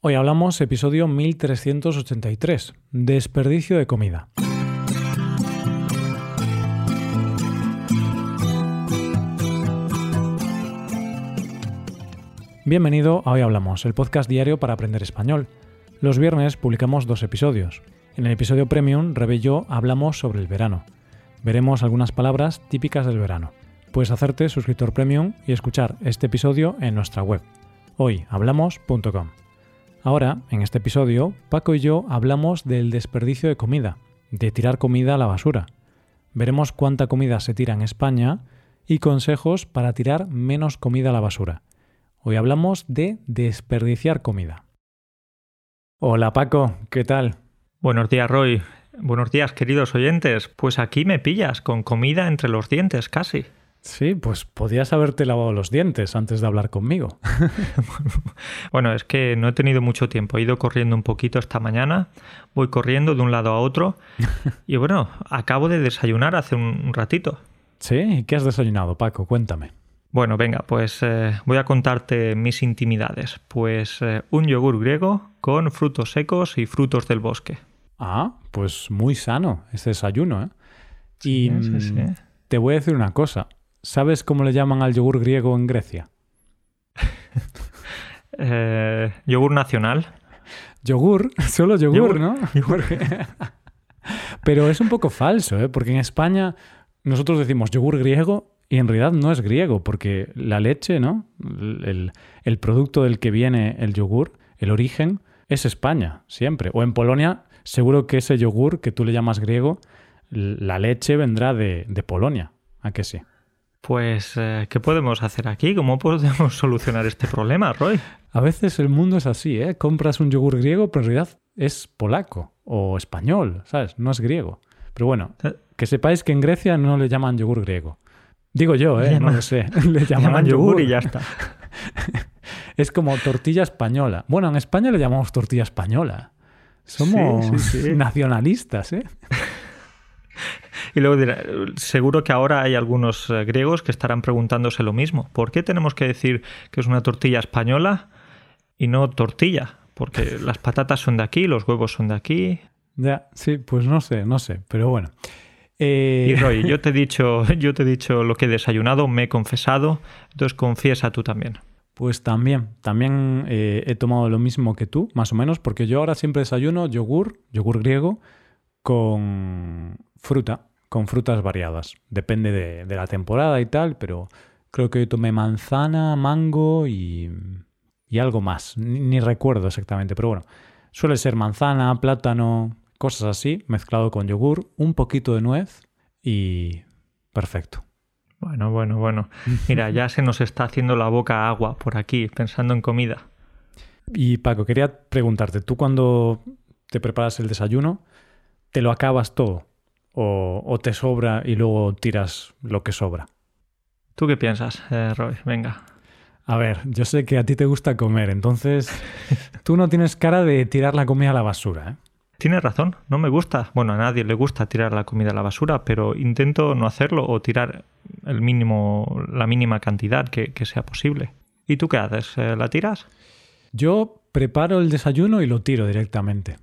Hoy hablamos episodio 1383, desperdicio de comida. Bienvenido a Hoy Hablamos, el podcast diario para aprender español. Los viernes publicamos dos episodios. En el episodio Premium, Rebe y yo hablamos sobre el verano. Veremos algunas palabras típicas del verano. Puedes hacerte suscriptor Premium y escuchar este episodio en nuestra web, hoyhablamos.com. Ahora, en este episodio, Paco y yo hablamos del desperdicio de comida, de tirar comida a la basura. Veremos cuánta comida se tira en España y consejos para tirar menos comida a la basura. Hoy hablamos de desperdiciar comida. Hola Paco, ¿qué tal? Buenos días Roy. Buenos días queridos oyentes. Pues aquí me pillas con comida entre los dientes casi. Sí, pues podías haberte lavado los dientes antes de hablar conmigo. bueno, es que no he tenido mucho tiempo. He ido corriendo un poquito esta mañana. Voy corriendo de un lado a otro. Y bueno, acabo de desayunar hace un ratito. ¿Sí? ¿Qué has desayunado, Paco? Cuéntame. Bueno, venga, pues eh, voy a contarte mis intimidades. Pues eh, un yogur griego con frutos secos y frutos del bosque. Ah, pues muy sano ese desayuno, ¿eh? y mm, te voy a decir una cosa. ¿Sabes cómo le llaman al yogur griego en Grecia? Eh, yogur nacional. Yogur, solo yogur, ¿no? Pero es un poco falso, ¿eh? porque en España nosotros decimos yogur griego y en realidad no es griego, porque la leche, ¿no? El, el, producto del que viene el yogur, el origen, es España, siempre. O en Polonia, seguro que ese yogur que tú le llamas griego, la leche vendrá de, de Polonia. ¿A qué sí? Pues, eh, ¿qué podemos hacer aquí? ¿Cómo podemos solucionar este problema, Roy? A veces el mundo es así, ¿eh? Compras un yogur griego, pero en realidad es polaco o español, ¿sabes? No es griego. Pero bueno, eh. que sepáis que en Grecia no le llaman yogur griego. Digo yo, ¿eh? No lo sé. Le llaman, yogur. y ya está. es como tortilla española. Bueno, en España le llamamos tortilla española. Somos nacionalistas, ¿eh? Y luego dirá, seguro que ahora hay algunos eh, griegos que estarán preguntándose lo mismo. ¿Por qué tenemos que decir que es una tortilla española y no tortilla? Porque las patatas son de aquí, los huevos son de aquí. Ya, sí, pues no sé, no sé, pero bueno. Eh... Y Roy, yo te he dicho, yo te he dicho lo que he desayunado, me he confesado, entonces confiesa tú también. Pues también, también eh, he tomado lo mismo que tú, más o menos, porque yo ahora siempre desayuno yogur, yogur griego, con fruta, con frutas variadas. Depende de, la temporada y tal, pero creo que hoy tomé manzana, mango y, y algo más. Ni, recuerdo exactamente, pero bueno. Suele ser manzana, plátano, cosas así, mezclado con yogur, un poquito de nuez y perfecto. Bueno, bueno, bueno. Mira, ya se nos está haciendo la boca agua por aquí, pensando en comida. Y Paco, quería preguntarte, ¿tú cuando te preparas el desayuno, te lo acabas todo? O, te sobra y luego tiras lo que sobra. ¿Tú qué piensas, eh, Roy? Venga. A ver, yo sé que a ti te gusta comer, entonces tú no tienes cara de tirar la comida a la basura, ¿eh? Tienes razón, no me gusta. Bueno, a nadie le gusta tirar la comida a la basura, pero intento no hacerlo o tirar el mínimo, la mínima cantidad que, sea posible. ¿Y tú qué haces? Eh, ¿La tiras? Yo preparo el desayuno y lo tiro directamente.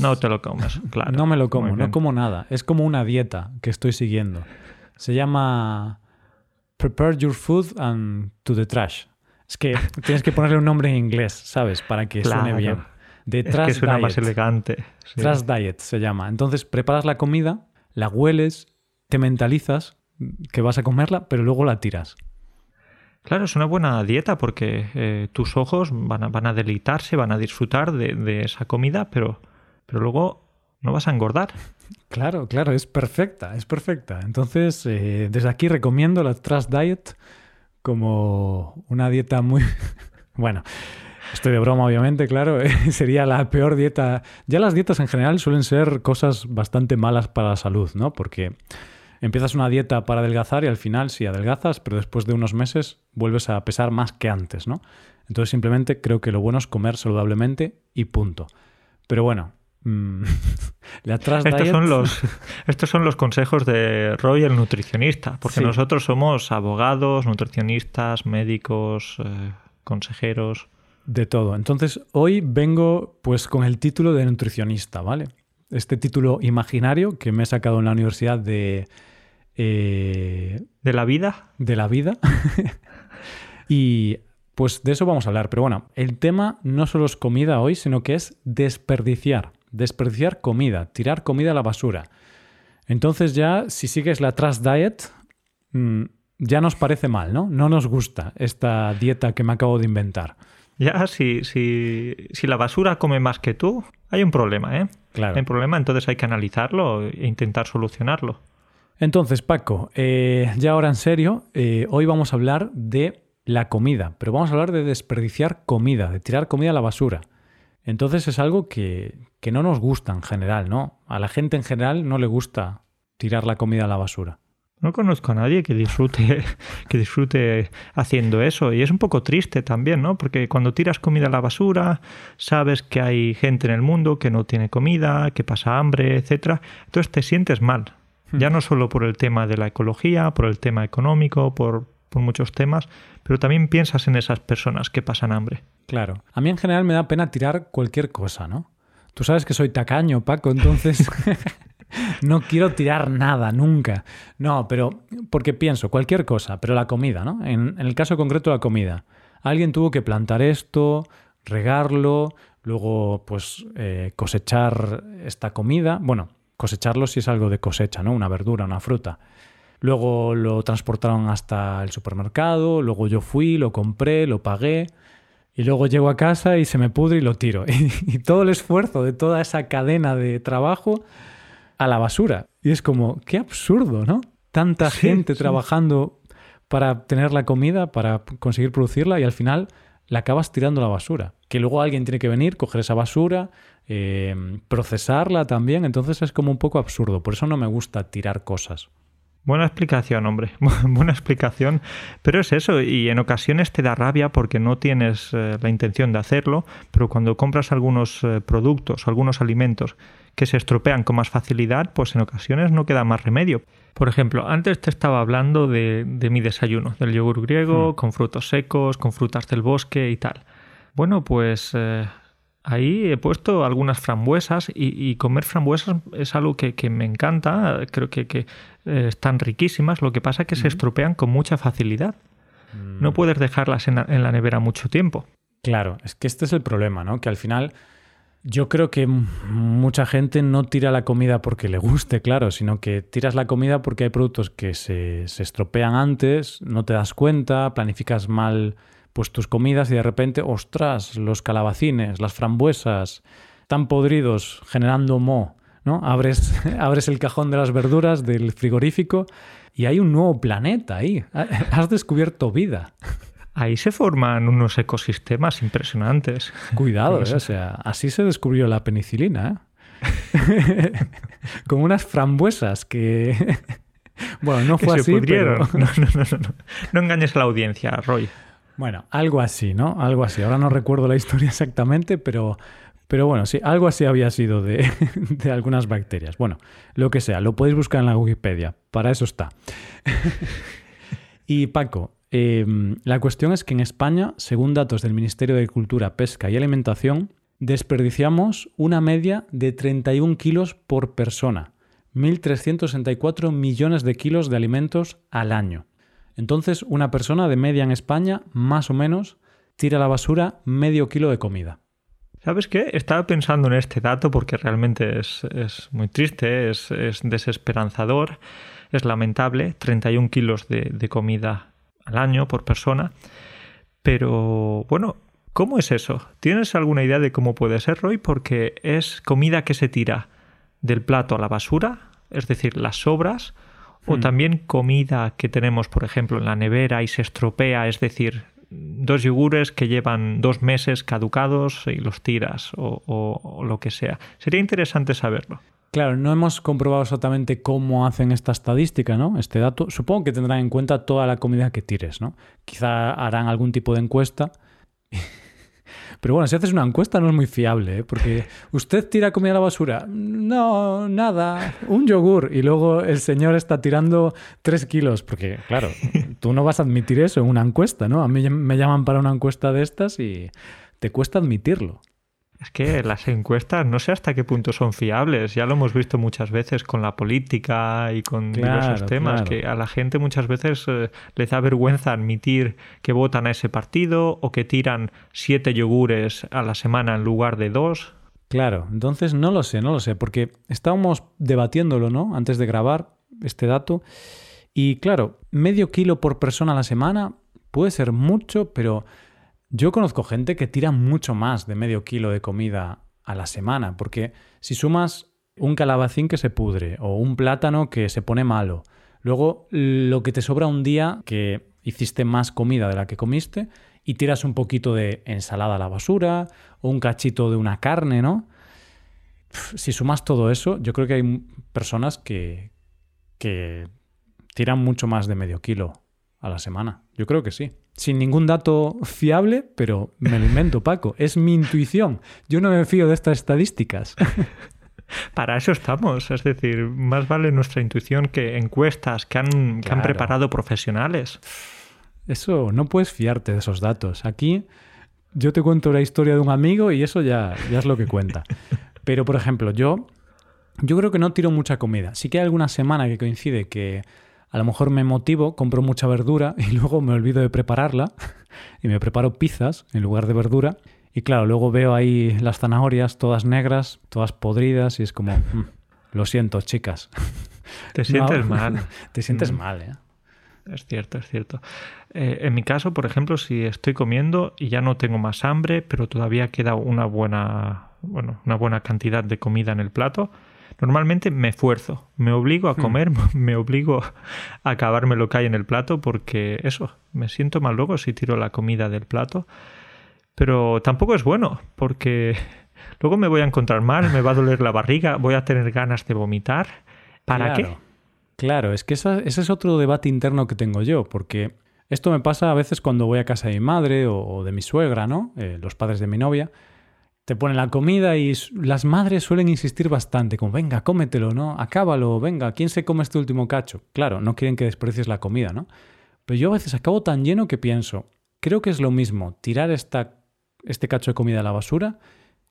No te lo comes, claro. No me lo como, no como nada. Es como una dieta que estoy siguiendo. Se llama Prepare Your Food and to the Trash. Es que tienes que ponerle un nombre en inglés, ¿sabes? Para que suene bien. De es que suena más elegante. Trash Diet se llama. Entonces preparas la comida, la hueles, te mentalizas que vas a comerla, pero luego la tiras. Claro, es una buena dieta porque eh, tus ojos van a, van a, deleitarse, van a disfrutar de, esa comida, pero, pero luego no vas a engordar. Claro, claro, es perfecta, es perfecta. Entonces, eh, desde aquí recomiendo la Trust Diet como una dieta muy... bueno, estoy de broma, obviamente, claro. sería la peor dieta. Ya las dietas en general suelen ser cosas bastante malas para la salud, ¿no? Porque empiezas una dieta para adelgazar y al final sí adelgazas, pero después de unos meses vuelves a pesar más que antes, ¿no? Entonces simplemente creo que lo bueno es comer saludablemente y punto. Pero bueno, mm, estos, son los, estos son los consejos de Roy, el nutricionista, porque nosotros somos abogados, nutricionistas, médicos, eh, consejeros. De todo. Entonces, hoy vengo pues con el título de nutricionista, ¿vale? Este título imaginario que me he sacado en la universidad de... eh, ¿De la vida? De la vida. y pues de eso vamos a hablar. Pero bueno, el tema no solo es comida hoy, sino que es desperdiciar. Desperdiciar comida, tirar comida a la basura. Entonces ya, si sigues la Trash Diet, mm, ya nos parece mal, ¿no? No nos gusta esta dieta que me acabo de inventar. Ya, si, si, si la basura come más que tú, hay un problema, ¿eh? Claro. Hay un problema, entonces hay que analizarlo e intentar solucionarlo. Entonces, Paco, eh, ya ahora en serio, eh, hoy vamos a hablar de la comida, pero vamos a hablar de desperdiciar comida, de tirar comida a la basura. Entonces es algo que, que no nos gusta en general, ¿no? A la gente en general no le gusta tirar la comida a la basura. No conozco a nadie que disfrute, que disfrute haciendo eso. Y es un poco triste también, ¿no? Porque cuando tiras comida a la basura, sabes que hay gente en el mundo que no tiene comida, que pasa hambre, etcétera. Entonces te sientes mal. Ya no solo por el tema de la ecología, por el tema económico, por, por muchos temas, pero también piensas en esas personas que pasan hambre. Claro. A mí en general me da pena tirar cualquier cosa, ¿no? Tú sabes que soy tacaño, Paco, entonces no quiero tirar nada, nunca. No, pero porque pienso cualquier cosa, pero la comida, ¿no? En, el caso concreto la comida. Alguien tuvo que plantar esto, regarlo, luego pues eh, cosechar esta comida. Bueno, cosecharlo si es algo de cosecha, ¿no? Una verdura, una fruta. Luego lo transportaron hasta el supermercado, luego yo fui, lo compré, lo pagué y luego llego a casa y se me pudre y lo tiro. Y, todo el esfuerzo de toda esa cadena de trabajo a la basura. Y es como, qué absurdo, ¿no? Tanta Sí, gente sí. trabajando para tener la comida, para conseguir producirla y al final la acabas tirando a la basura. Que luego alguien tiene que venir, coger esa basura, eh, procesarla también. Entonces es como un poco absurdo. Por eso no me gusta tirar cosas. Buena explicación, hombre. Buena explicación. Pero es eso, y en ocasiones te da rabia porque no tienes eh, la intención de hacerlo, pero cuando compras algunos eh, productos, algunos alimentos que se estropean con más facilidad, pues en ocasiones no queda más remedio. Por ejemplo, antes te estaba hablando de, de mi desayuno, del yogur griego, Hmm. con frutos secos, con frutas del bosque y tal. Bueno, pues eh, ahí he puesto algunas frambuesas y, y comer frambuesas es algo que, que me encanta, creo que, que eh, están riquísimas, lo que pasa es que se estropean con mucha facilidad. No puedes dejarlas en la, en la nevera mucho tiempo. Claro, es que este es el problema, ¿no? Que al final yo creo que mucha gente no tira la comida porque le guste, claro, sino que tiras la comida porque hay productos que se, se estropean antes, no te das cuenta, planificas mal pues tus comidas y de repente, ostras, los calabacines, las frambuesas, tan podridos, generando moho, ¿no? Abres, abres el cajón de las verduras del frigorífico y hay un nuevo planeta ahí. Has descubierto vida. Ahí se forman unos ecosistemas impresionantes. Cuidado, ¿eh? o sea, así se descubrió la penicilina, ¿eh? Con unas frambuesas que... bueno, no fue así, pero... No, no, no, no. No engañes a la audiencia, Roy. Bueno, algo así, ¿no? Algo así. Ahora no recuerdo la historia exactamente, pero... Pero bueno, sí, algo así había sido de, de algunas bacterias. Bueno, lo que sea, lo podéis buscar en la Wikipedia. Para eso está. y Paco, eh, la cuestión es que en España, según datos del Ministerio de Agricultura, Pesca y Alimentación, desperdiciamos una media de 31 kilos por persona. 1.364 millones de kilos de alimentos al año. Entonces, una persona de media en España, más o menos, tira a la basura medio kilo de comida. ¿Sabes qué? Estaba pensando en este dato porque realmente es, es muy triste, es, es desesperanzador, es lamentable. 31 kilos de, de comida al año por persona. Pero bueno, ¿cómo es eso? ¿Tienes alguna idea de cómo puede ser, Roy? Porque es comida que se tira del plato a la basura, es decir, las sobras, o Hmm. también comida que tenemos, por ejemplo, en la nevera y se estropea, es decir, dos yogures que llevan dos meses caducados y los tiras o, o- o lo que sea. Sería interesante saberlo. Claro, no hemos comprobado exactamente cómo hacen esta estadística, ¿no? Este dato. Supongo que tendrán en cuenta toda la comida que tires, ¿no? Quizá harán algún tipo de encuesta. Pero bueno, si haces una encuesta no es muy fiable, ¿eh? Porque usted tira comida a la basura. No, nada, un yogur. Y luego el señor está tirando tres kilos. Porque, claro, tú no vas a admitir eso en una encuesta, ¿no? A mí me llaman para una encuesta de estas y te cuesta admitirlo. Es que las encuestas no sé hasta qué punto son fiables. Ya lo hemos visto muchas veces con la política y con diversos temas, que a la gente muchas veces eh, les da vergüenza admitir que votan a ese partido o que tiran siete yogures a la semana en lugar de dos. Claro, entonces no lo sé, no lo sé, porque estábamos debatiéndolo, ¿no? Antes de grabar este dato. Y claro, medio kilo por persona a la semana puede ser mucho, pero yo conozco gente que tira mucho más de medio kilo de comida a la semana, porque si sumas un calabacín que se pudre o un plátano que se pone malo, luego lo que te sobra un día que hiciste más comida de la que comiste y tiras un poquito de ensalada a la basura o un cachito de una carne, ¿no? Si sumas todo eso, yo creo que hay personas que, que tiran mucho más de medio kilo a la semana. Yo creo que sí. Sin ningún dato fiable, pero me lo invento, Paco. Es mi intuición. Yo no me fío de estas estadísticas. Para eso estamos. Es decir, más vale nuestra intuición que encuestas que han, que han preparado profesionales. Eso, no puedes fiarte de esos datos. Aquí yo te cuento la historia de un amigo y eso ya, ya es lo que cuenta. Pero, por ejemplo, yo, yo creo que no tiro mucha comida. Sí que hay alguna semana que coincide que a lo mejor me motivo, compro mucha verdura y luego me olvido de prepararla y me preparo pizzas en lugar de verdura. Y claro, luego veo ahí las zanahorias todas negras, todas podridas y es como, mm, lo siento, chicas. Te sientes mal. Te sientes mm. mal, ¿eh? Es cierto, es cierto. Eh, en mi caso, por ejemplo, si estoy comiendo y ya no tengo más hambre, pero todavía queda una buena, bueno, una buena cantidad de comida en el plato, Normalmente me esfuerzo, me obligo a hmm. comer, me obligo a acabarme lo que hay en el plato porque eso, me siento mal luego si tiro la comida del plato. Pero tampoco es bueno porque luego me voy a encontrar mal, me va a doler la barriga, voy a tener ganas de vomitar. ¿Para qué? Claro, es que ese es otro debate interno que tengo yo, porque esto me pasa a veces cuando voy a casa de mi madre o, de mi suegra, ¿no? Eh, los padres de mi novia te ponen la comida y las madres suelen insistir bastante, como venga, cómetelo, ¿no? Acábalo, venga, ¿quién se come este último cacho? Claro, no quieren que desprecies la comida, ¿no? Pero yo a veces acabo tan lleno que pienso, creo que es lo mismo tirar esta, este cacho de comida a la basura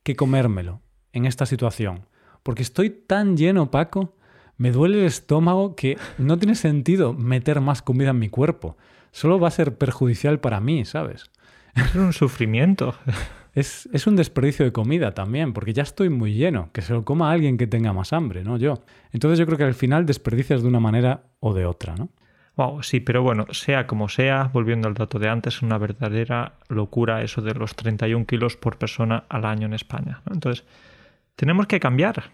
que comérmelo en esta situación. Porque estoy tan lleno, Paco, me duele el estómago que no tiene sentido meter más comida en mi cuerpo. Solo va a ser perjudicial para mí, ¿sabes? Es un sufrimiento. Es, un desperdicio de comida también, porque ya estoy muy lleno. Que se lo coma alguien que tenga más hambre, no yo. Entonces yo creo que al final desperdicias de una manera o de otra, ¿no? Wow, sí, pero bueno, sea como sea, volviendo al dato de antes, es una verdadera locura eso de los 31 kilos por persona al año en España. Entonces, tenemos que cambiar.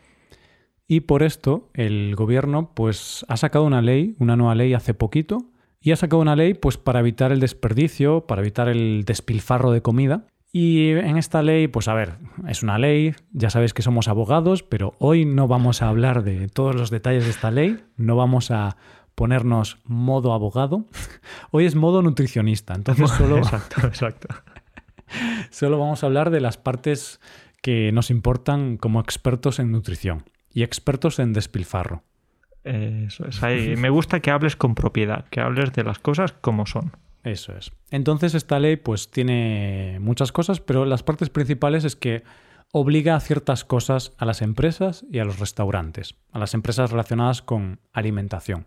Y por esto, el gobierno pues ha sacado una ley, una nueva ley hace poquito, y ha sacado una ley pues para evitar el desperdicio, para evitar el despilfarro de comida, y en esta ley, pues a ver, es una ley, ya sabéis que somos abogados, pero hoy no vamos a hablar de todos los detalles de esta ley, no vamos a ponernos modo abogado, hoy es modo nutricionista, entonces solo... exacto, exacto. solo vamos a hablar de las partes que nos importan como expertos en nutrición y expertos en despilfarro. Eso es, ahí. me gusta que hables con propiedad, que hables de las cosas como son. Eso es. Entonces esta ley pues tiene muchas cosas, pero las partes principales es que obliga a ciertas cosas a las empresas y a los restaurantes, a las empresas relacionadas con alimentación.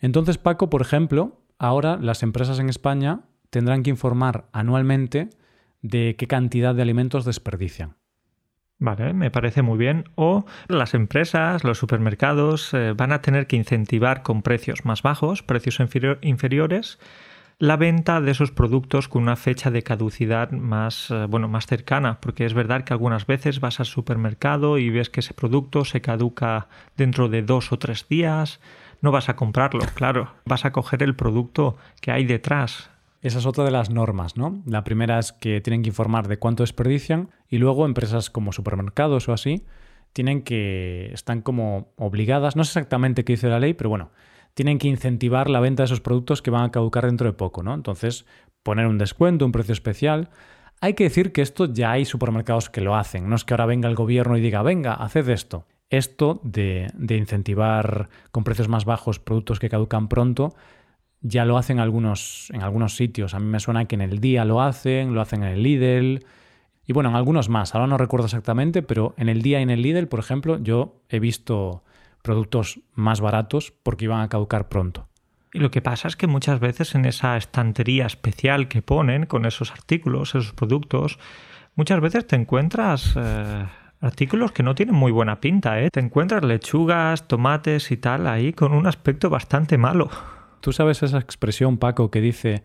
Entonces, Paco, por ejemplo, ahora las empresas en España tendrán que informar anualmente de qué cantidad de alimentos desperdician. Vale, me parece muy bien. O las empresas, los supermercados eh, van a tener que incentivar con precios más bajos, precios inferiores, la venta de esos productos con una fecha de caducidad más, eh, bueno, más cercana, porque es verdad que algunas veces vas al supermercado y ves que ese producto se caduca dentro de dos o tres días, no vas a comprarlo, claro, vas a coger el producto que hay detrás. Esa es otra de las normas, ¿no? La primera es que tienen que informar de cuánto desperdician y luego empresas como supermercados o así tienen que están como obligadas, no sé exactamente qué dice la ley, pero bueno, tienen que incentivar la venta de esos productos que van a caducar dentro de poco, ¿no? Entonces, poner un descuento, un precio especial. Hay que decir que esto ya hay supermercados que lo hacen, no es que ahora venga el gobierno y diga, venga, haced esto. Esto de, incentivar con precios más bajos productos que caducan pronto, ya lo hacen algunos, en algunos sitios. A mí me suena que en el día lo hacen, lo hacen en el Lidl, Y bueno, en algunos más, ahora no recuerdo exactamente, pero en el día y en el Lidl, por ejemplo, yo he visto productos más baratos porque iban a caducar pronto. Y lo que pasa es que muchas veces en esa estantería especial que ponen con esos artículos, esos productos, muchas veces te encuentras eh, artículos que no tienen muy buena pinta, ¿eh? Te encuentras lechugas, tomates y tal ahí con un aspecto bastante malo. Tú sabes esa expresión, Paco, que dice,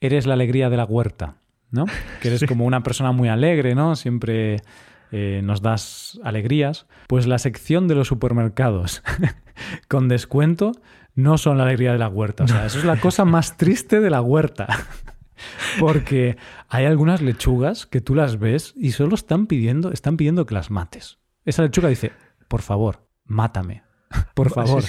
eres la alegría de la huerta, ¿no? Que eres como una persona muy alegre, ¿no? Siempre eh, nos das alegrías. Pues la sección de los supermercados con descuento no son la alegría de la huerta. O sea, eso es la cosa más triste de la huerta. Porque hay algunas lechugas que tú las ves y solo están pidiendo, están pidiendo que las mates. Esa lechuga dice, por favor, mátame. Por favor,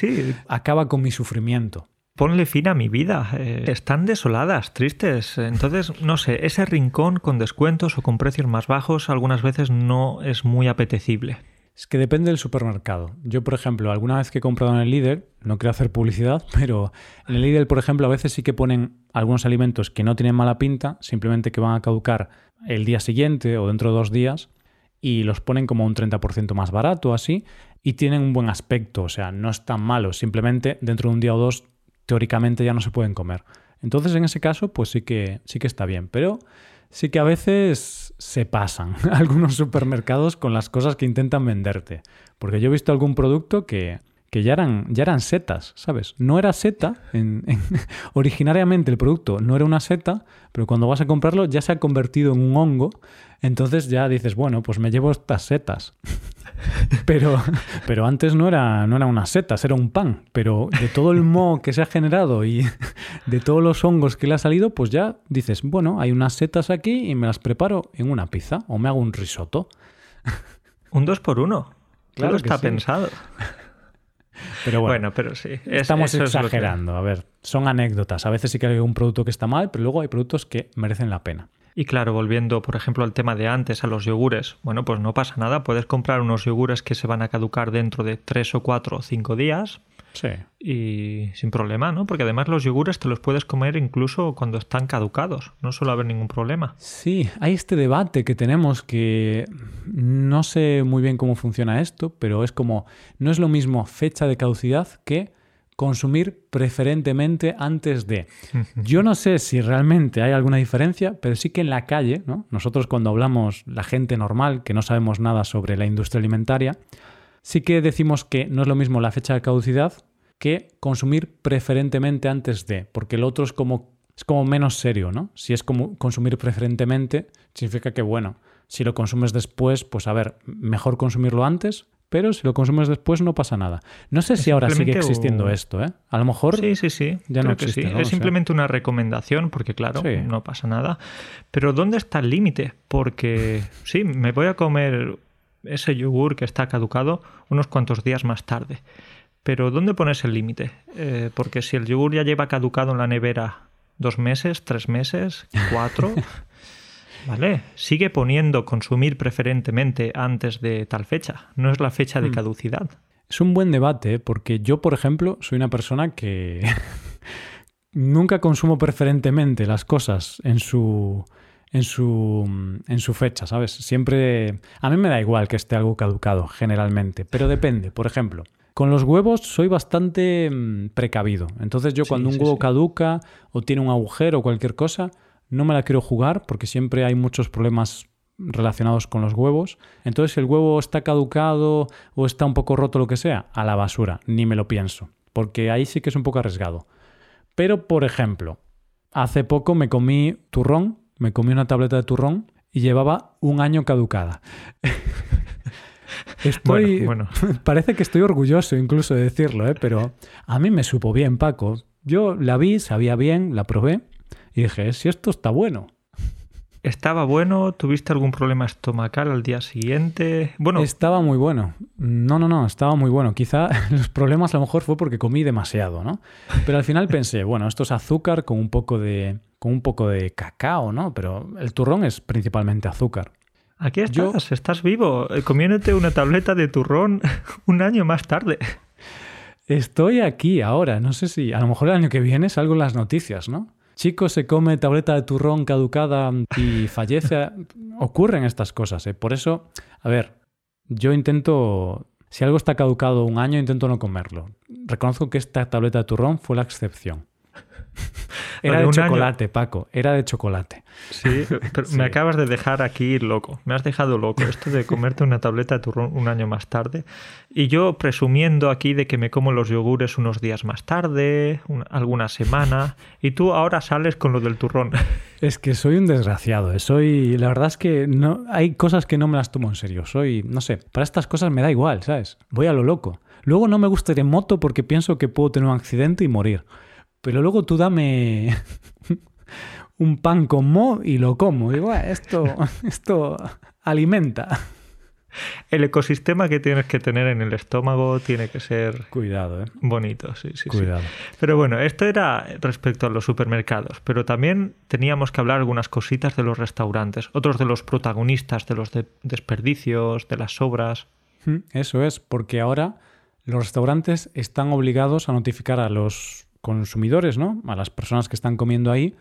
acaba con mi sufrimiento. Ponle fin a mi vida. Eh, están desoladas, tristes. Entonces, no sé, ese rincón con descuentos o con precios más bajos algunas veces no es muy apetecible. Es que depende del supermercado. Yo, por ejemplo, alguna vez que he comprado en el líder, no quiero hacer publicidad, pero en el líder, por ejemplo, a veces sí que ponen algunos alimentos que no tienen mala pinta, simplemente que van a caducar el día siguiente o dentro de dos días, y los ponen como un 30% más barato, así, y tienen un buen aspecto, o sea, no están malos, simplemente dentro de un día o dos, teóricamente ya no se pueden comer. Entonces, en ese caso, pues sí que, sí que está bien, pero sí que a veces se pasan algunos supermercados con las cosas que intentan venderte. Porque yo he visto algún producto que, que ya, eran, ya eran setas, ¿sabes? No era seta, en, originariamente el producto no era una seta, pero cuando vas a comprarlo ya se ha convertido en un hongo, entonces ya dices, bueno, pues me llevo estas setas. Pero, pero antes no era, no era unas setas, era un pan. Pero de todo el moho que se ha generado y de todos los hongos que le ha salido, pues ya dices, bueno, hay unas setas aquí y me las preparo en una pizza o me hago un risotto. Un dos por uno. Claro, está pensado. Pero bueno, pero sí. estamos exagerando. A ver, son anécdotas. A veces sí que hay un producto que está mal, pero luego hay productos que merecen la pena. Y claro, volviendo, por ejemplo, al tema de antes, a los yogures, bueno, pues no pasa nada, puedes comprar unos yogures que se van a caducar dentro de tres o cuatro o cinco días. Sí. Y sin problema, ¿no? Porque además los yogures te los puedes comer incluso cuando están caducados, no suele haber ningún problema. Sí, hay este debate que tenemos que no sé muy bien cómo funciona esto, pero es como, no es lo mismo fecha de caducidad que consumir preferentemente antes de. Yo no sé si realmente hay alguna diferencia, pero sí que en la calle, ¿no? nosotros cuando hablamos, la gente normal, que no sabemos nada sobre la industria alimentaria, sí que decimos que no es lo mismo la fecha de caducidad que consumir preferentemente antes de, porque el otro es como, es como menos serio, ¿no? Si es como consumir preferentemente, significa que, bueno, si lo consumes después, pues a ver, mejor consumirlo antes, pero si lo consumes después no pasa nada. No sé si ahora sigue existiendo esto, ¿eh? A lo mejor sí, sí, sí. ya no existe. es simplemente una recomendación, porque claro, no pasa nada. Pero ¿dónde está el límite? Porque sí, me voy a comer ese yogur que está caducado unos cuantos días más tarde. Pero ¿dónde pones el límite? Eh, porque si el yogur ya lleva caducado en la nevera dos meses, tres meses, cuatro... Vale, sigue poniendo consumir preferentemente antes de tal fecha, no es la fecha de hmm. caducidad. Es un buen debate porque yo, por ejemplo, soy una persona que nunca consumo preferentemente las cosas en su en su en su fecha, ¿sabes? Siempre a mí me da igual que esté algo caducado generalmente, pero depende, por ejemplo, con los huevos soy bastante mm, precavido. Entonces yo cuando un huevo caduca o tiene un agujero o cualquier cosa, no me la quiero jugar porque siempre hay muchos problemas relacionados con los huevos. Entonces, si el huevo está caducado o está un poco roto, lo que sea, a la basura, ni me lo pienso, porque ahí sí que es un poco arriesgado. Pero, por ejemplo, hace poco me comí turrón, me comí una tableta de turrón y llevaba un año caducada. Estoy, bueno, parece que estoy orgulloso incluso de decirlo, ¿eh? pero a mí me supo bien, Paco. Yo la vi, sabía bien, la probé y dije, si esto está bueno. ¿Estaba bueno? ¿Tuviste algún problema estomacal al día siguiente? Bueno. Estaba muy bueno. No, no, no, estaba muy bueno. Quizá los problemas a lo mejor fue porque comí demasiado, ¿no? Pero al final pensé, bueno, esto es azúcar con un poco de, con un poco de cacao, ¿no? Pero el turrón es principalmente azúcar. Aquí estás, estás vivo, eh, comiéndote una tableta de turrón un año más tarde. Estoy aquí ahora, no sé si a lo mejor el año que viene salgo en las noticias, ¿no? Chico se come tableta de turrón caducada y fallece. Ocurren estas cosas. ¿eh? Por eso, a ver, yo intento, si algo está caducado un año, intento no comerlo. Reconozco que esta tableta de turrón fue la excepción. Era de chocolate, Paco, era de chocolate. Sí, pero me acabas de dejar aquí loco. Me has dejado loco esto de comerte una tableta de turrón un año más tarde. Y yo presumiendo aquí de que me como los yogures unos días más tarde, alguna semana. Y tú ahora sales con lo del turrón. Es que soy un desgraciado. ¿eh? Soy, la verdad es que no, hay cosas que no me las tomo en serio. Soy, no sé, para estas cosas me da igual, ¿sabes? Voy a lo loco. Luego no me gusta ir en moto porque pienso que puedo tener un accidente y morir. Pero luego tú dame un pan con mo y lo como. Digo, esto, esto alimenta. El ecosistema que tienes que tener en el estómago tiene que ser Cuidado, ¿eh? bonito, sí, sí, Cuidado. Pero bueno, esto era respecto a los supermercados, pero también teníamos que hablar algunas cositas de los restaurantes, otros de los protagonistas de los desperdicios, de las sobras. Eso es, porque ahora los restaurantes están obligados a notificar a los consumidores, ¿no? A las personas que están comiendo ahí,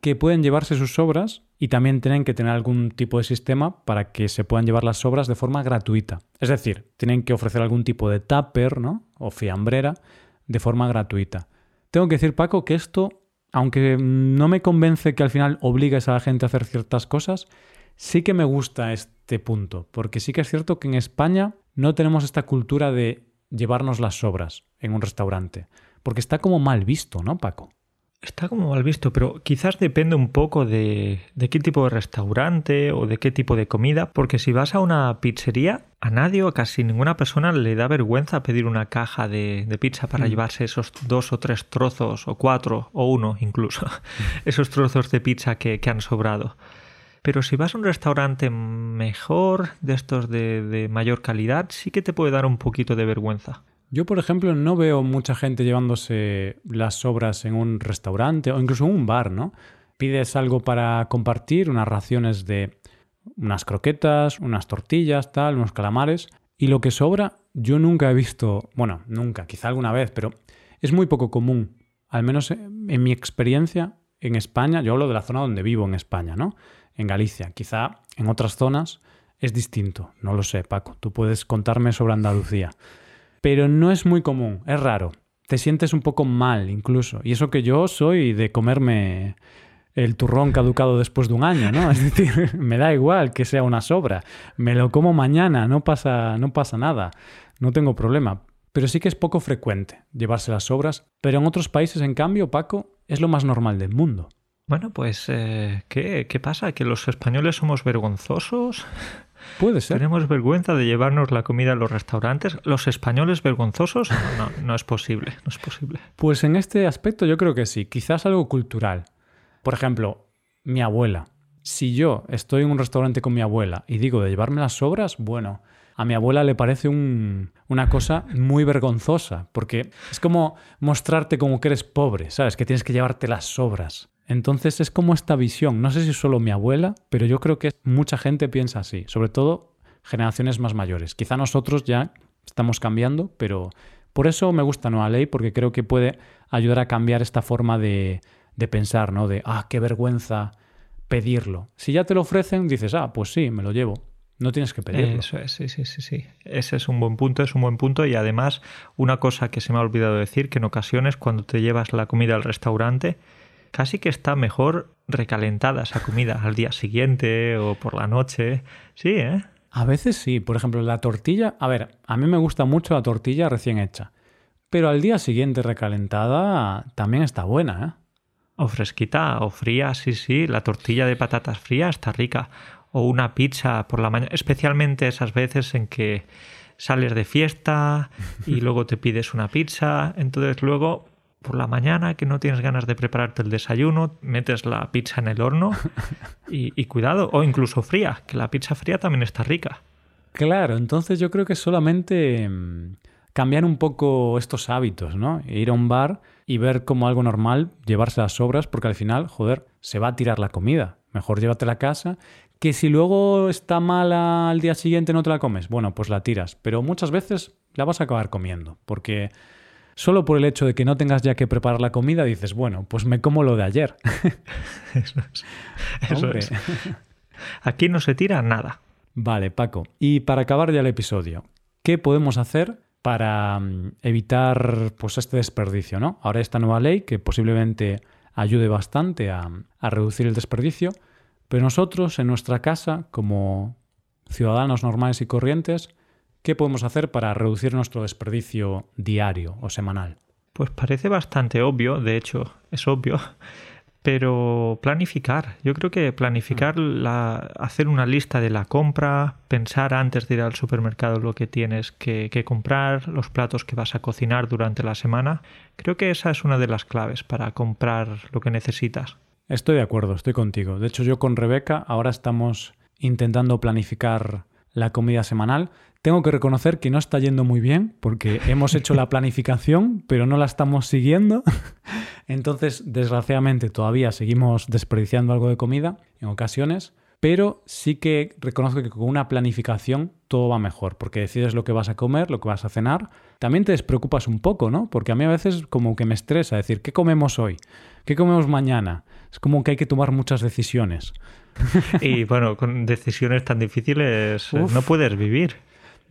que pueden llevarse sus sobras y también tienen que tener algún tipo de sistema para que se puedan llevar las sobras de forma gratuita. Es decir, tienen que ofrecer algún tipo de tupper, ¿no? O fiambrera de forma gratuita. Tengo que decir, Paco, que esto, aunque no me convence que al final obligues a la gente a hacer ciertas cosas, sí que me gusta este punto, porque sí que es cierto que en España no tenemos esta cultura de llevarnos las sobras en un restaurante. Porque está como mal visto, ¿no, Paco? Está como mal visto, pero quizás depende un poco de, qué tipo de restaurante o de qué tipo de comida, porque si vas a una pizzería, a nadie o a casi ninguna persona le da vergüenza pedir una caja de, pizza para mm. llevarse esos dos o tres trozos, o cuatro, o uno incluso, esos trozos de pizza que, han sobrado. Pero si vas a un restaurante mejor, de estos de, de mayor calidad, sí que te puede dar un poquito de vergüenza. Yo, por ejemplo, no veo mucha gente llevándose las sobras en un restaurante o incluso en un bar, ¿no? Pides algo para compartir, unas raciones de unas croquetas, unas tortillas, tal, unos calamares, y lo que sobra yo nunca he visto, bueno, nunca, quizá alguna vez, pero es muy poco común, al menos en mi experiencia en España, yo hablo de la zona donde vivo en España, ¿no? En Galicia, quizá en otras zonas es distinto, no lo sé, Paco, tú puedes contarme sobre Andalucía pero no es muy común, es raro. Te sientes un poco mal incluso. Y eso que yo soy de comerme el turrón caducado después de un año, ¿no? Es decir, me da igual que sea una sobra. Me lo como mañana, no pasa, no pasa nada. No tengo problema. Pero sí que es poco frecuente llevarse las sobras. Pero en otros países, en cambio, Paco, es lo más normal del mundo. Bueno, pues, eh, ¿qué, ¿qué pasa? ¿Que los españoles somos vergonzosos? Puede ser. ¿Tenemos vergüenza de llevarnos la comida a los restaurantes? ¿Los españoles vergonzosos? No, no es posible, no es posible. Pues en este aspecto yo creo que sí, quizás algo cultural. Por ejemplo, mi abuela. Si yo estoy en un restaurante con mi abuela y digo de llevarme las sobras, bueno, a mi abuela le parece una cosa muy vergonzosa, porque es como mostrarte como que eres pobre, ¿sabes? Que tienes que llevarte las sobras. Entonces es como esta visión, no sé si solo mi abuela, pero yo creo que mucha gente piensa así, sobre todo generaciones más mayores. Quizá nosotros ya estamos cambiando, pero por eso me gusta Nueva Ley, porque creo que puede ayudar a cambiar esta forma de, de pensar, ¿no? De, ah, qué vergüenza pedirlo. Si ya te lo ofrecen, dices, ah, pues sí, me lo llevo. No tienes que pedirlo. Eso es, sí, sí, sí, sí. Ese es un buen punto, es un buen punto. Y además, una cosa que se me ha olvidado decir, que en ocasiones cuando te llevas la comida al restaurante, casi que está mejor recalentada esa comida al día siguiente o por la noche. Sí, ¿eh? A veces sí. Por ejemplo, la tortilla. A ver, a mí me gusta mucho la tortilla recién hecha. Pero al día siguiente recalentada también está buena, ¿eh? O fresquita o fría, sí, sí. La tortilla de patatas fría está rica. O una pizza por la mañana. Especialmente esas veces en que sales de fiesta y luego te pides una pizza. Entonces luego por la mañana que no tienes ganas de prepararte el desayuno, metes la pizza en el horno y, cuidado, o incluso fría, que la pizza fría también está rica. Claro, entonces yo creo que solamente mm, cambiar un poco estos hábitos, ¿no? Ir a un bar y ver como algo normal llevarse las sobras, porque al final, joder, se va a tirar la comida. Mejor llévatela a casa, que si luego está mala al día siguiente no te la comes, bueno, pues la tiras. Pero muchas veces la vas a acabar comiendo, porque solo por el hecho de que no tengas ya que preparar la comida, dices, bueno, pues me como lo de ayer. Eso es. Eso es. Aquí no se tira nada. Vale, Paco. Y para acabar ya el episodio, ¿qué podemos hacer para mm, evitar pues, este desperdicio? ¿no? Ahora esta nueva ley que posiblemente ayude bastante a, a reducir el desperdicio, pero nosotros en nuestra casa, como ciudadanos normales y corrientes, ¿qué podemos hacer para reducir nuestro desperdicio diario o semanal? Pues parece bastante obvio, de hecho es obvio, pero planificar. Yo creo que planificar, la, hacer una lista de la compra, pensar antes de ir al supermercado lo que tienes que, que, comprar, los platos que vas a cocinar durante la semana, creo que esa es una de las claves para comprar lo que necesitas. Estoy de acuerdo, estoy contigo. De hecho, yo con Rebeca ahora estamos intentando planificar la comida semanal. Tengo que reconocer que no está yendo muy bien porque hemos hecho la planificación, pero no la estamos siguiendo. Entonces, desgraciadamente, todavía seguimos desperdiciando algo de comida en ocasiones, pero sí que reconozco que con una planificación todo va mejor, porque decides lo que vas a comer, lo que vas a cenar. También te despreocupas un poco, ¿no? Porque a mí a veces como que me estresa decir, ¿qué comemos hoy? ¿Qué comemos mañana? Es como que hay que tomar muchas decisiones. Y bueno, con decisiones tan difíciles Uf. no puedes vivir.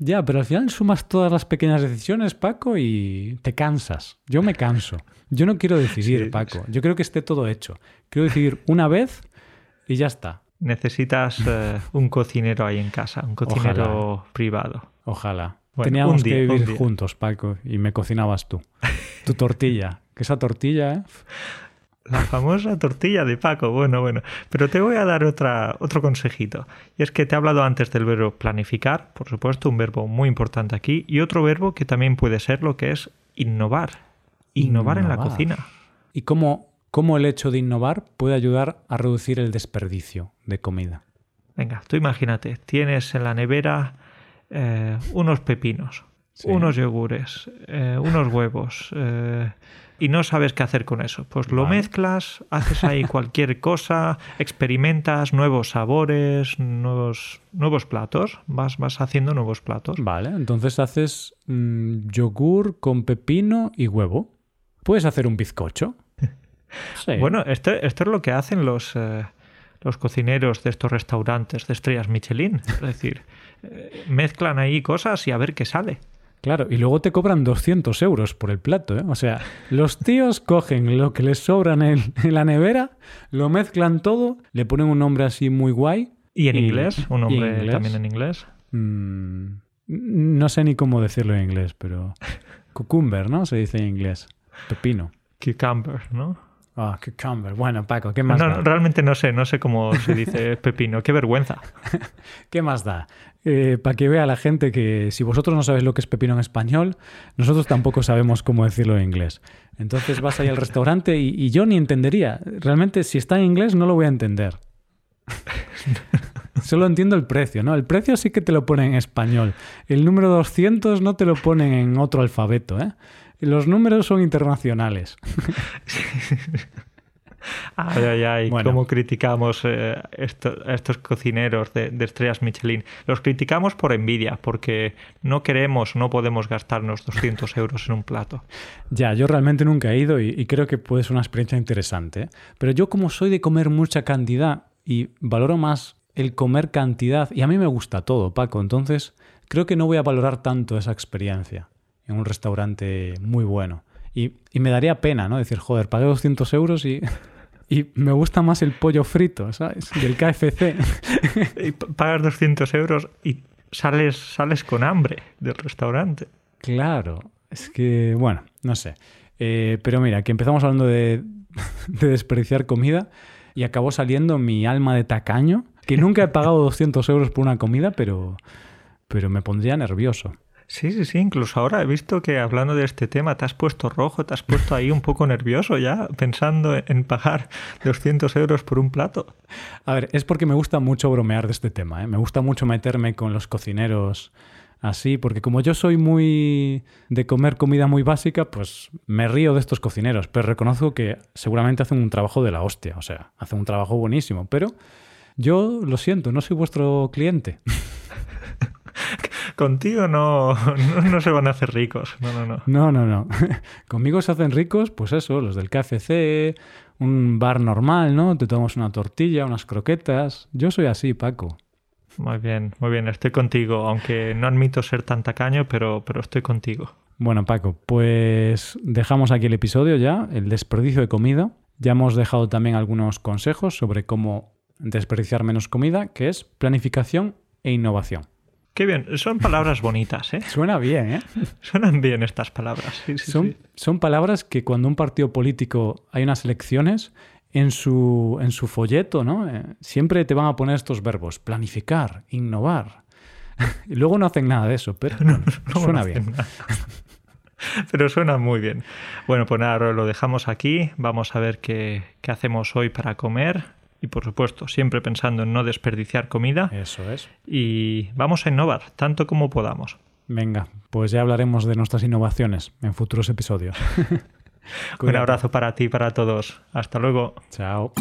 Ya, pero al final sumas todas las pequeñas decisiones, Paco, y te cansas. Yo me canso. Yo no quiero decidir, sí, Paco. Yo creo que esté todo hecho. Quiero decidir una vez y ya está. Necesitas uh, un cocinero ahí en casa, un cocinero Ojalá. privado. Ojalá. Bueno, Teníamos día, que vivir juntos, Paco, y me cocinabas tú. Tu tortilla. Que esa tortilla, ¿eh? La famosa tortilla de Paco. Bueno, bueno. Pero te voy a dar otra, otro consejito. Y es que te he hablado antes del verbo planificar, por supuesto, un verbo muy importante aquí, y otro verbo que también puede ser lo que es innovar. Innovar, innovar. en la cocina. ¿Y cómo, cómo el hecho de innovar puede ayudar a reducir el desperdicio de comida? Venga, tú imagínate, tienes en la nevera eh, unos pepinos, sí. unos yogures, eh, unos huevos. Eh, y no sabes qué hacer con eso. Pues lo vale. mezclas, haces ahí cualquier cosa, experimentas nuevos sabores, nuevos, nuevos platos, vas, vas haciendo nuevos platos. Vale, entonces haces mmm, yogur con pepino y huevo. ¿Puedes hacer un bizcocho? sí. Bueno, esto, esto, es lo que hacen los, eh, los cocineros de estos restaurantes de estrellas Michelin. Es decir, eh, mezclan ahí cosas y a ver qué sale. Claro, y luego te cobran 200 euros por el plato. ¿eh? O sea, los tíos cogen lo que les sobra en, el, en, la nevera, lo mezclan todo, le ponen un nombre así muy guay. ¿Y en y, inglés? ¿Un nombre inglés? también en inglés? Mm, no sé ni cómo decirlo en inglés, pero... Cucumber, ¿no? Se dice en inglés. Pepino. Cucumber, ¿no? Ah, oh, cucumber. Bueno, Paco, ¿qué más no, da? Realmente no sé, no sé cómo se dice pepino. Qué vergüenza. ¿Qué más da? Eh, para que vea la gente que si vosotros no sabéis lo que es pepino en español, nosotros tampoco sabemos cómo decirlo en inglés. Entonces vas ahí al restaurante y, yo ni entendería. Realmente, si está en inglés, no lo voy a entender. Solo entiendo el precio, ¿no? El precio sí que te lo pone en español. El número 200 no te lo ponen en otro alfabeto, ¿eh? Los números son internacionales. Ay, ay, ay, bueno. cómo criticamos eh, esto, a estos cocineros de, de, estrellas Michelin. Los criticamos por envidia, porque no queremos, no podemos gastarnos 200 euros en un plato. Ya, yo realmente nunca he ido y, y creo que puede ser una experiencia interesante. ¿eh? Pero yo como soy de comer mucha cantidad y valoro más el comer cantidad, y a mí me gusta todo, Paco, entonces creo que no voy a valorar tanto esa experiencia en un restaurante muy bueno. Y, y, me daría pena, ¿no? Decir, joder, pagué 200 euros y, y me gusta más el pollo frito, ¿sabes? Y el KFC. y pagas 200 euros y sales, sales con hambre del restaurante. Claro, es que, bueno, no sé. Eh, pero mira, que empezamos hablando de, de desperdiciar comida y acabó saliendo mi alma de tacaño, que nunca he pagado 200 euros por una comida, pero, pero me pondría nervioso. Sí, sí, sí. Incluso ahora he visto que hablando de este tema te has puesto rojo, te has puesto ahí un poco nervioso ya, pensando en pagar 200 euros por un plato. A ver, es porque me gusta mucho bromear de este tema. ¿eh? Me gusta mucho meterme con los cocineros así, porque como yo soy muy de comer comida muy básica, pues me río de estos cocineros, pero reconozco que seguramente hacen un trabajo de la hostia, o sea, hacen un trabajo buenísimo, pero yo lo siento, no soy vuestro cliente. Contigo no, no, no, se van a hacer ricos. No, no, no. No, no, no. Conmigo se hacen ricos, pues eso, los del KFC, un bar normal, ¿no? Te tomas una tortilla, unas croquetas. Yo soy así, Paco. Muy bien, muy bien, estoy contigo, aunque no admito ser tan tacaño, pero, pero estoy contigo. Bueno, Paco, pues dejamos aquí el episodio ya, el desperdicio de comida. Ya hemos dejado también algunos consejos sobre cómo desperdiciar menos comida, que es planificación e innovación. Qué bien, son palabras bonitas, ¿eh? Suena bien, ¿eh? Suenan bien estas palabras. Sí, sí, son, sí. son palabras que cuando un partido político hay unas elecciones, en su, en su folleto, ¿no? Eh, siempre te van a poner estos verbos, planificar, innovar. y luego no hacen nada de eso, pero no, no, suena no bien. Pero suena muy bien. Bueno, pues nada, lo dejamos aquí. Vamos a ver qué, qué hacemos hoy para comer. Y por supuesto, siempre pensando en no desperdiciar comida. Eso es. Y vamos a innovar tanto como podamos. Venga, pues ya hablaremos de nuestras innovaciones en futuros episodios. Un abrazo para ti y para todos. Hasta luego. Chao.